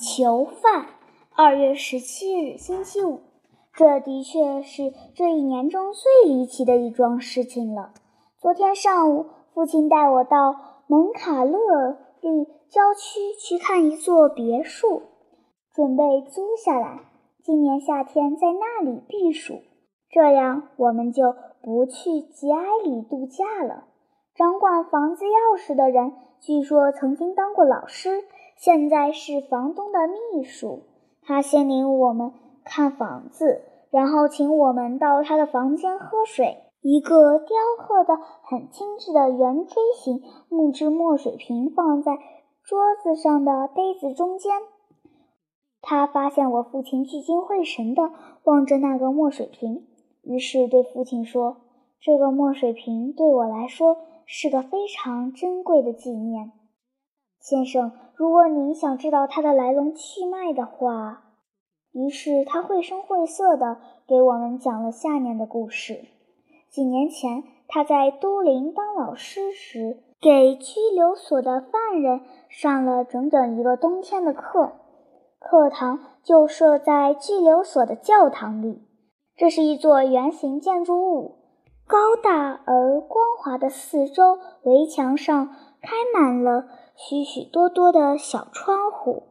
囚犯。二月十七日，星期五。这的确是这一年中最离奇的一桩事情了。昨天上午，父亲带我到门卡勒利郊区去看一座别墅，准备租下来，今年夏天在那里避暑。这样，我们就不去吉埃里度假了。掌管房子钥匙的人，据说曾经当过老师，现在是房东的秘书。他先领我们看房子，然后请我们到他的房间喝水。一个雕刻的很精致的圆锥形木质墨水瓶放在桌子上的杯子中间。他发现我父亲聚精会神地望着那个墨水瓶，于是对父亲说：“这个墨水瓶对我来说。”是个非常珍贵的纪念，先生。如果您想知道它的来龙去脉的话，于是他绘声绘色地给我们讲了下面的故事。几年前，他在都灵当老师时，给拘留所的犯人上了整整一个冬天的课。课堂就设在拘留所的教堂里，这是一座圆形建筑物。高大而光滑的四周围墙上开满了许许多多的小窗户，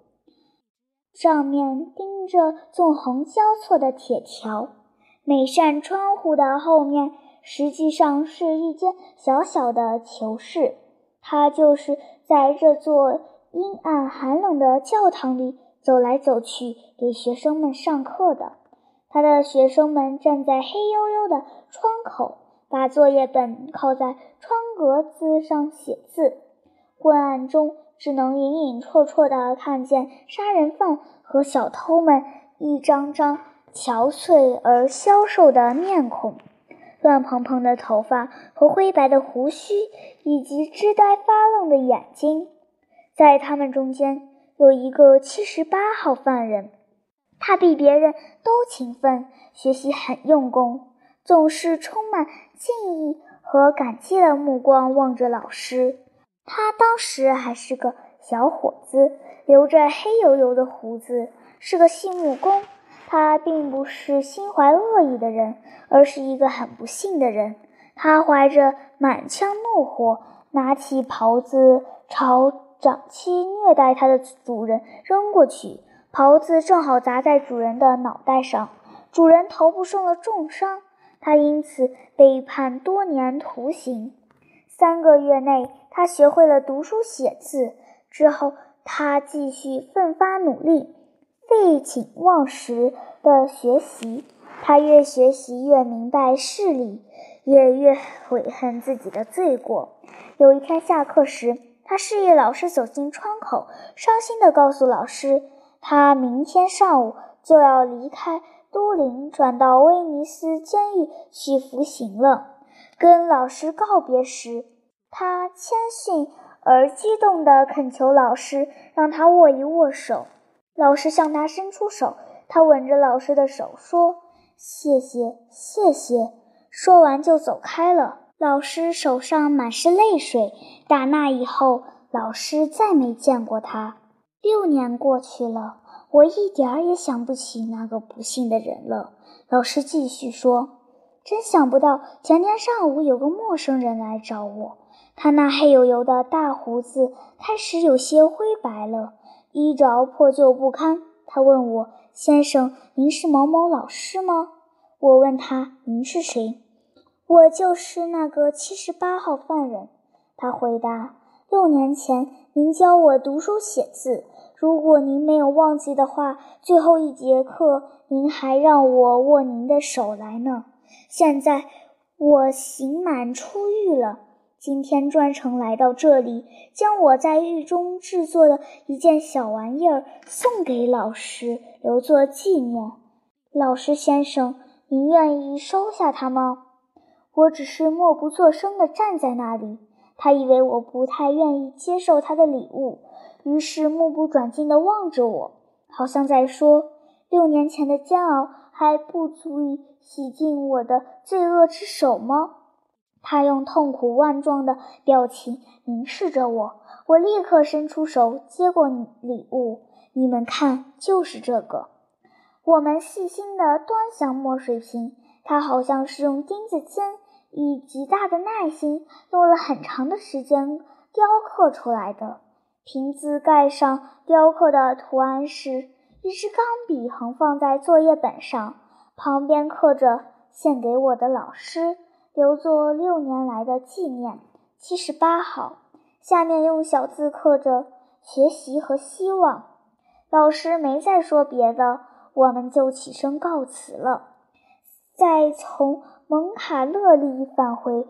上面钉着纵横交错的铁条。每扇窗户的后面实际上是一间小小的囚室。他就是在这座阴暗寒冷的教堂里走来走去，给学生们上课的。他的学生们站在黑黝黝的窗口。把作业本靠在窗格子上写字，昏暗中只能隐隐绰绰地看见杀人犯和小偷们一张张憔悴而消瘦的面孔、乱蓬蓬的头发和灰白的胡须，以及痴呆发愣的眼睛。在他们中间有一个七十八号犯人，他比别人都勤奋，学习很用功。总是充满敬意和感激的目光望着老师。他当时还是个小伙子，留着黑油油的胡子，是个细木工。他并不是心怀恶意的人，而是一个很不幸的人。他怀着满腔怒火，拿起袍子朝长期虐待他的主人扔过去，袍子正好砸在主人的脑袋上，主人头部受了重伤。他因此被判多年徒刑。三个月内，他学会了读书写字。之后，他继续奋发努力，废寝忘食地学习。他越学习越明白事理，也越悔恨自己的罪过。有一天下课时，他示意老师走进窗口，伤心地告诉老师，他明天上午就要离开。都灵转到威尼斯监狱去服刑了。跟老师告别时，他谦逊而激动地恳求老师让他握一握手。老师向他伸出手，他吻着老师的手说：“谢谢，谢谢。”说完就走开了。老师手上满是泪水。打那以后，老师再没见过他。六年过去了。我一点儿也想不起那个不幸的人了。老师继续说：“真想不到，前天上午有个陌生人来找我。他那黑油油的大胡子开始有些灰白了，衣着破旧不堪。他问我：‘先生，您是某某老师吗？’我问他：‘您是谁？’我就是那个七十八号犯人。他回答：‘六年前，您教我读书写字。’”如果您没有忘记的话，最后一节课您还让我握您的手来呢。现在我刑满出狱了，今天专程来到这里，将我在狱中制作的一件小玩意儿送给老师，留作纪念。老师先生，您愿意收下它吗？我只是默不作声地站在那里。他以为我不太愿意接受他的礼物。于是目不转睛地望着我，好像在说：“六年前的煎熬还不足以洗净我的罪恶之手吗？”他用痛苦万状的表情凝视着我。我立刻伸出手接过礼物，你们看，就是这个。我们细心地端详墨水瓶，它好像是用钉子尖，以极大的耐心，用了很长的时间雕刻出来的。瓶子盖上雕刻的图案是一支钢笔，横放在作业本上，旁边刻着“献给我的老师，留作六年来的纪念”，七十八号。下面用小字刻着“学习和希望”。老师没再说别的。我们就起身告辞了。在从蒙卡勒利返回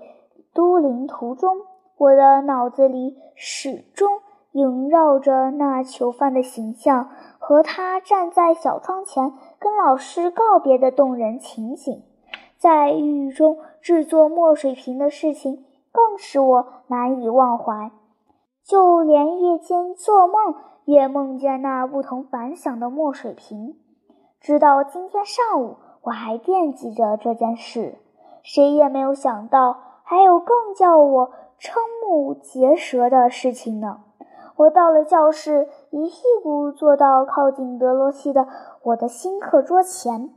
都灵途中，我的脑子里始终萦绕着那囚犯的形象和他站在小窗前跟老师告别的动人情景。在狱中制作墨水瓶的事情更使我难以忘怀，就连夜间做梦也梦见那不同凡响的墨水瓶。直到今天上午，我还惦记着这件事。谁也没有想到，还有更叫我瞠目结舌的事情呢。我到了教室，一屁股坐到靠近德罗西的我的新课桌前。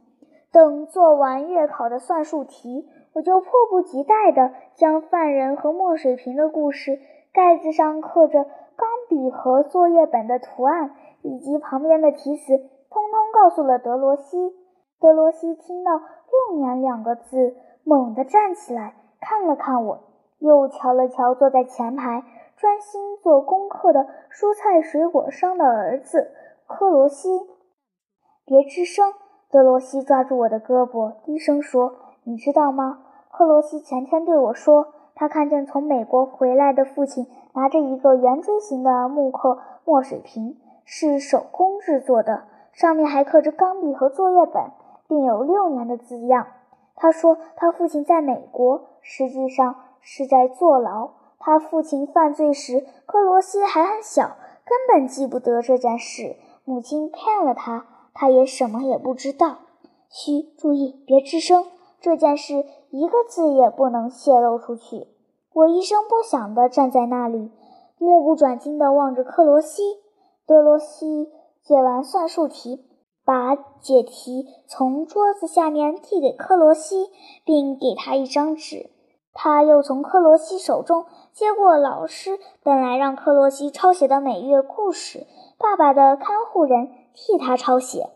等做完月考的算术题，我就迫不及待地将犯人和墨水瓶的故事盖子上刻着钢笔和作业本的图案，以及旁边的题词。通通告诉了德罗西。德罗西听到“六年”两个字，猛地站起来，看了看我，又瞧了瞧坐在前排专心做功课的蔬菜水果商的儿子克罗西。别吱声！德罗西抓住我的胳膊，低声说：“你知道吗？克罗西前天对我说，他看见从美国回来的父亲拿着一个圆锥形的木刻墨水瓶，是手工制作的。”上面还刻着钢笔和作业本，并有六年的字样。他说，他父亲在美国，实际上是在坐牢。他父亲犯罪时，克罗西还很小，根本记不得这件事。母亲骗了他，他也什么也不知道。嘘，注意，别吱声。这件事一个字也不能泄露出去。我一声不响地站在那里，目不转睛地望着克罗西。德罗西。解完算术题，把解题从桌子下面递给克罗西，并给他一张纸。他又从克罗西手中接过老师本来让克罗西抄写的每月故事，爸爸的看护人替他抄写。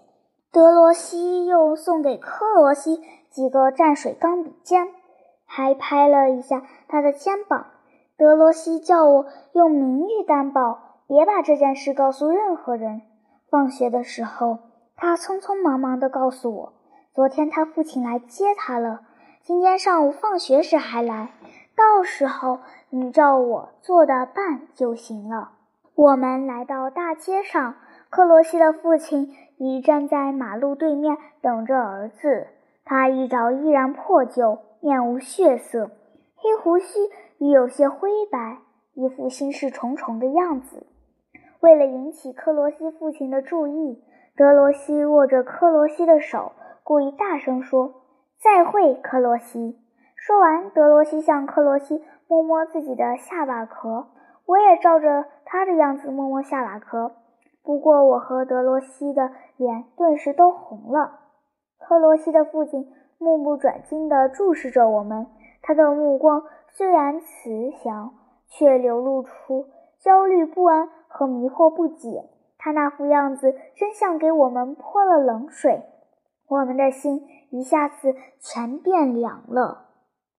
德罗西又送给克罗西几个蘸水钢笔尖，还拍了一下他的肩膀。德罗西叫我用名誉担保，别把这件事告诉任何人。放学的时候，他匆匆忙忙地告诉我，昨天他父亲来接他了。今天上午放学时还来，到时候你照我做的办就行了。我们来到大街上，克罗西的父亲已站在马路对面等着儿子。他衣着依然破旧，面无血色，黑胡须已有些灰白，一副心事重重的样子。为了引起克罗西父亲的注意，德罗西握着克罗西的手，故意大声说：“再会，克罗西。”说完，德罗西向克罗西摸摸自己的下巴壳，我也照着他的样子摸摸下巴壳。不过，我和德罗西的脸顿时都红了。克罗西的父亲目不转睛地注视着我们，他的目光虽然慈祥，却流露出焦虑不安。和迷惑不解，他那副样子真像给我们泼了冷水，我们的心一下子全变凉了。